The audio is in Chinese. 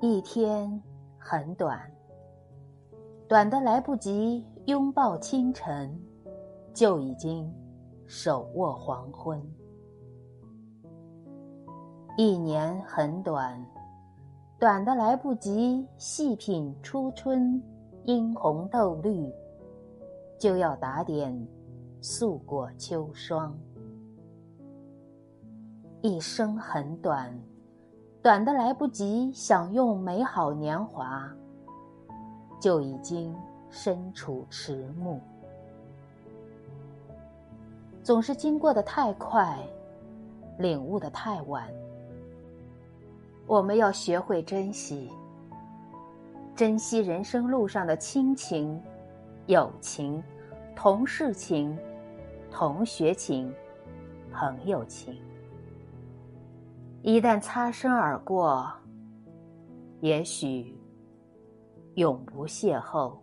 一天很短，短的来不及拥抱清晨，就已经手握黄昏。一年很短，短的来不及细品初春殷红豆绿，就要打点素过秋霜。一生很短。短的来不及享用美好年华，就已经身处迟暮。总是经过的太快，领悟的太晚。我们要学会珍惜，珍惜人生路上的亲情、友情、同事情、同学情、朋友情。一旦擦身而过，也许永不邂逅。